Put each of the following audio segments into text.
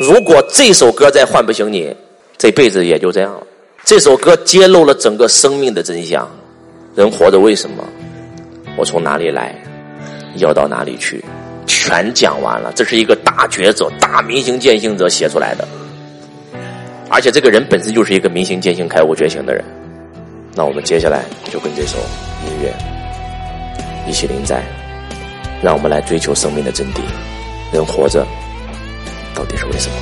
如果这首歌再唤不醒你，这辈子也就这样了。这首歌揭露了整个生命的真相：人活着为什么？我从哪里来？要到哪里去？全讲完了。这是一个大觉者、大明星践行者写出来的，而且这个人本身就是一个明星践行、开悟觉醒的人。那我们接下来就跟这首音乐一起临在，让我们来追求生命的真谛。人活着到底是为什么？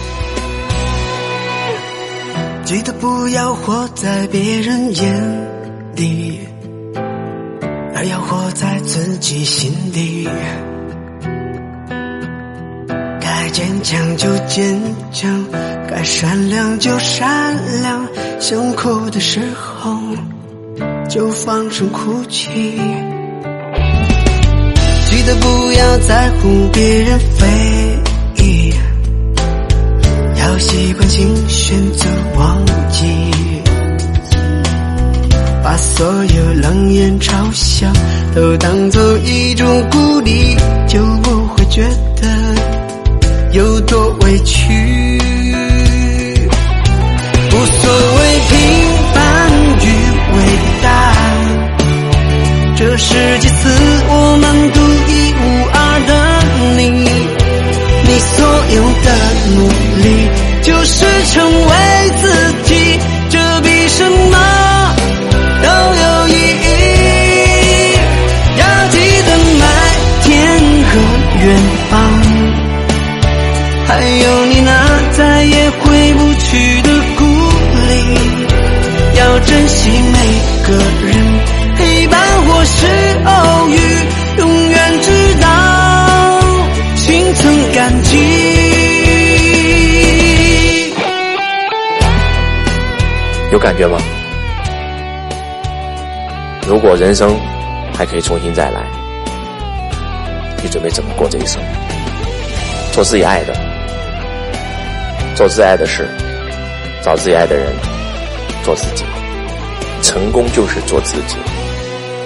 记得不要活在别人眼里，而要活在自己心里。该坚强就坚强，该善良就善良，想哭的时候就放声哭泣。记得不要在乎别人非所有冷眼嘲笑都当作一种鼓励，就不会觉得有多委屈。有感觉吗？如果人生还可以重新再来，你准备怎么过这一生？做自己爱的，做自己爱的事，找自己爱的人，做自己。成功就是做自己。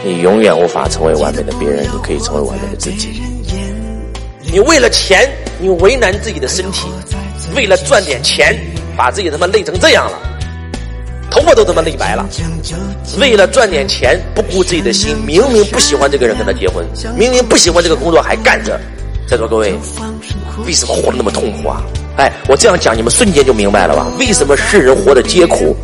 你永远无法成为完美的别人，你可以成为完美的自己。你为了钱，你为难自己的身体，为了赚点钱，把自己他妈累成这样了，货都他妈累白了。为了赚点钱，不顾自己的心，明明不喜欢这个人跟他结婚，明明不喜欢这个工作还干着。在座各位，为什么活得那么痛苦啊？哎，我这样讲，你们瞬间就明白了吧？为什么世人活得皆苦？